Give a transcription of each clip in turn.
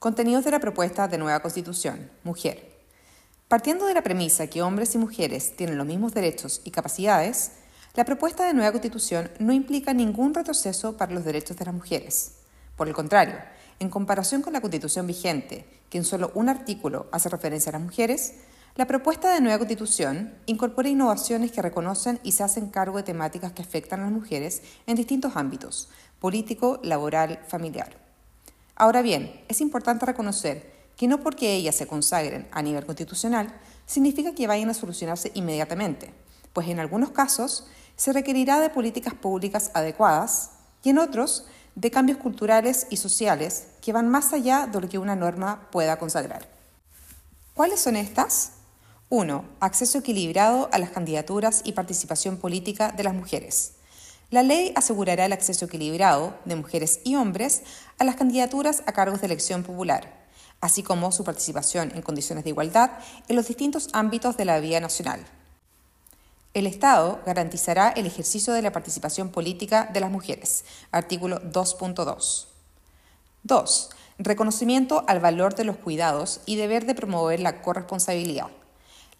Contenidos de la propuesta de nueva Constitución. Mujer. Partiendo de la premisa que hombres y mujeres tienen los mismos derechos y capacidades, la propuesta de nueva Constitución no implica ningún retroceso para los derechos de las mujeres. Por el contrario, en comparación con la Constitución vigente, que en solo un artículo hace referencia a las mujeres, la propuesta de nueva Constitución incorpora innovaciones que reconocen y se hacen cargo de temáticas que afectan a las mujeres en distintos ámbitos, político, laboral, familiar. Ahora bien, es importante reconocer que no porque ellas se consagren a nivel constitucional significa que vayan a solucionarse inmediatamente, pues en algunos casos se requerirá de políticas públicas adecuadas y en otros de cambios culturales y sociales que van más allá de lo que una norma pueda consagrar. ¿Cuáles son estas? 1. Acceso equilibrado a las candidaturas y participación política de las mujeres. La ley asegurará el acceso equilibrado de mujeres y hombres a las candidaturas a cargos de elección popular, así como su participación en condiciones de igualdad en los distintos ámbitos de la vida nacional. El Estado garantizará el ejercicio de la participación política de las mujeres. Artículo 2.2. 2. Reconocimiento al valor de los cuidados y deber de promover la corresponsabilidad.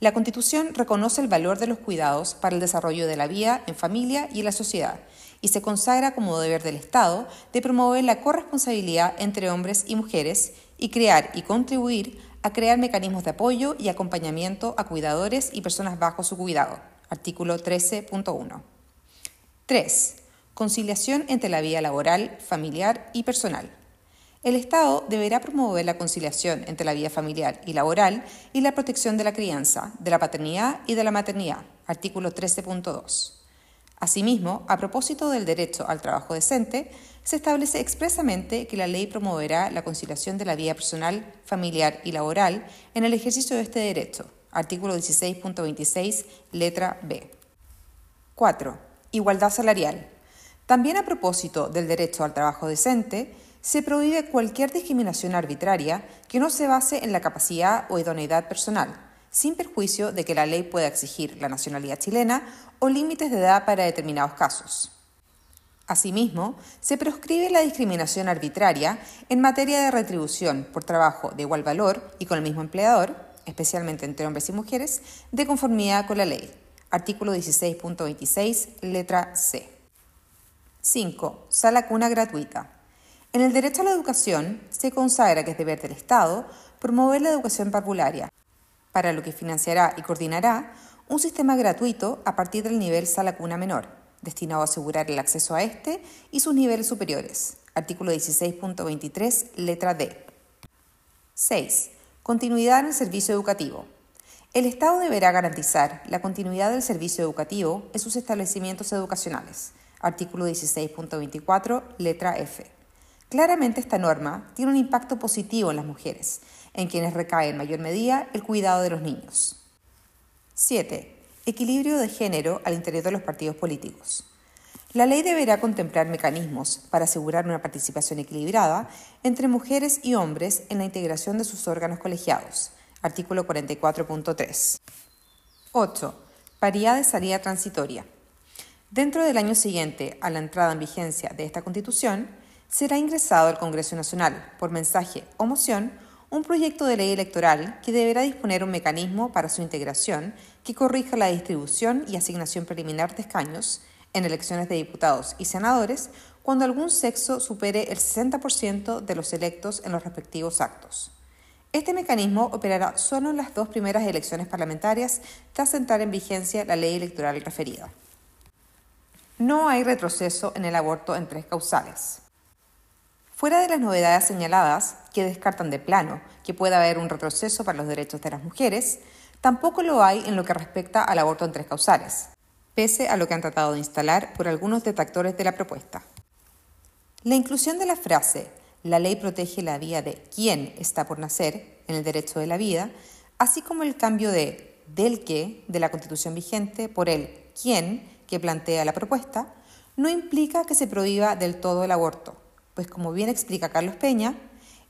La Constitución reconoce el valor de los cuidados para el desarrollo de la vida en familia y en la sociedad y se consagra como deber del Estado de promover la corresponsabilidad entre hombres y mujeres y crear y contribuir a crear mecanismos de apoyo y acompañamiento a cuidadores y personas bajo su cuidado. Artículo 13.1. 3. Conciliación entre la vida laboral, familiar y personal. El Estado deberá promover la conciliación entre la vida familiar y laboral y la protección de la crianza, de la paternidad y de la maternidad. Artículo 13.2. Asimismo, a propósito del derecho al trabajo decente, se establece expresamente que la ley promoverá la conciliación de la vida personal, familiar y laboral en el ejercicio de este derecho. Artículo 16.26, letra B. 4. Igualdad salarial. También a propósito del derecho al trabajo decente, se prohíbe cualquier discriminación arbitraria que no se base en la capacidad o idoneidad personal, sin perjuicio de que la ley pueda exigir la nacionalidad chilena o límites de edad para determinados casos. Asimismo, se proscribe la discriminación arbitraria en materia de retribución por trabajo de igual valor y con el mismo empleador, especialmente entre hombres y mujeres, de conformidad con la ley. Artículo 16.26, letra C. 5. Sala cuna gratuita. En el derecho a la educación se consagra que es deber del Estado promover la educación parvularia, para lo que financiará y coordinará un sistema gratuito a partir del nivel sala cuna menor, destinado a asegurar el acceso a este y sus niveles superiores. Artículo 16.23, letra D. 6. Continuidad en el servicio educativo. El Estado deberá garantizar la continuidad del servicio educativo en sus establecimientos educacionales. Artículo 16.24, letra F. Claramente esta norma tiene un impacto positivo en las mujeres, en quienes recae en mayor medida el cuidado de los niños. 7. Equilibrio de género al interior de los partidos políticos. La ley deberá contemplar mecanismos para asegurar una participación equilibrada entre mujeres y hombres en la integración de sus órganos colegiados. Artículo 44.3. 8. Paridad de salida transitoria. Dentro del año siguiente a la entrada en vigencia de esta Constitución, será ingresado al Congreso Nacional, por mensaje o moción, un proyecto de ley electoral que deberá disponer un mecanismo para su integración que corrija la distribución y asignación preliminar de escaños en elecciones de diputados y senadores cuando algún sexo supere el 60% de los electos en los respectivos actos. Este mecanismo operará solo en las dos primeras elecciones parlamentarias tras entrar en vigencia la ley electoral referida. No hay retroceso en el aborto en tres causales. Fuera de las novedades señaladas, que descartan de plano que pueda haber un retroceso para los derechos de las mujeres, tampoco lo hay en lo que respecta al aborto en tres causales, pese a lo que han tratado de instalar por algunos detractores de la propuesta. La inclusión de la frase la ley protege la vida de quien está por nacer en el derecho de la vida, así como el cambio de del que de la constitución vigente por el quien que plantea la propuesta, no implica que se prohíba del todo el aborto, pues como bien explica Carlos Peña,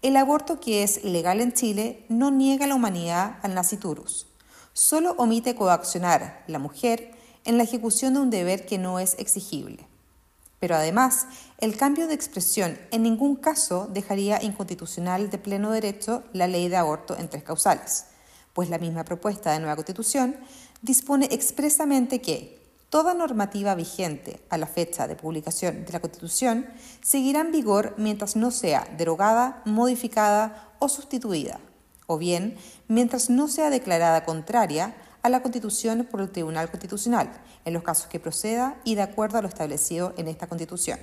el aborto que es legal en Chile no niega la humanidad al naciturus, solo omite coaccionar la mujer en la ejecución de un deber que no es exigible. Pero además, el cambio de expresión en ningún caso dejaría inconstitucional de pleno derecho la ley de aborto en tres causales, pues la misma propuesta de nueva constitución dispone expresamente que toda normativa vigente a la fecha de publicación de la Constitución seguirá en vigor mientras no sea derogada, modificada o sustituida, o bien mientras no sea declarada contraria a la Constitución por el Tribunal Constitucional, en los casos que proceda y de acuerdo a lo establecido en esta Constitución.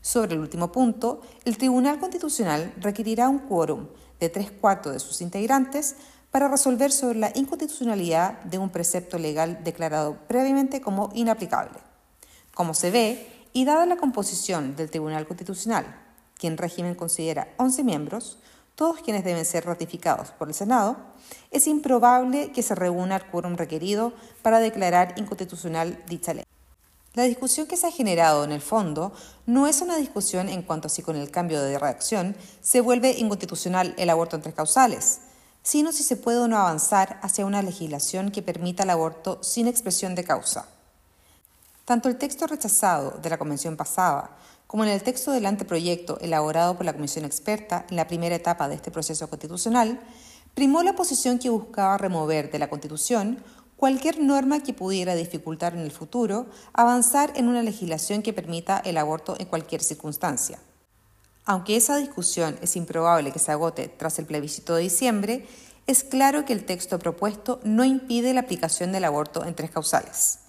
Sobre el último punto, el Tribunal Constitucional requerirá un quórum de tres cuartos de sus integrantes para resolver sobre la inconstitucionalidad de un precepto legal declarado previamente como inaplicable. Como se ve, y dada la composición del Tribunal Constitucional, quien régimen considera 11 miembros, todos quienes deben ser ratificados por el Senado, es improbable que se reúna el quórum requerido para declarar inconstitucional dicha ley. La discusión que se ha generado en el fondo no es una discusión en cuanto a si con el cambio de redacción se vuelve inconstitucional el aborto en tres causales, sino si se puede o no avanzar hacia una legislación que permita el aborto sin expresión de causa. Tanto el texto rechazado de la convención pasada como en el texto del anteproyecto elaborado por la comisión experta en la primera etapa de este proceso constitucional, primó la posición que buscaba remover de la Constitución cualquier norma que pudiera dificultar en el futuro avanzar en una legislación que permita el aborto en cualquier circunstancia. Aunque esa discusión es improbable que se agote tras el plebiscito de diciembre, es claro que el texto propuesto no impide la aplicación del aborto en tres causales.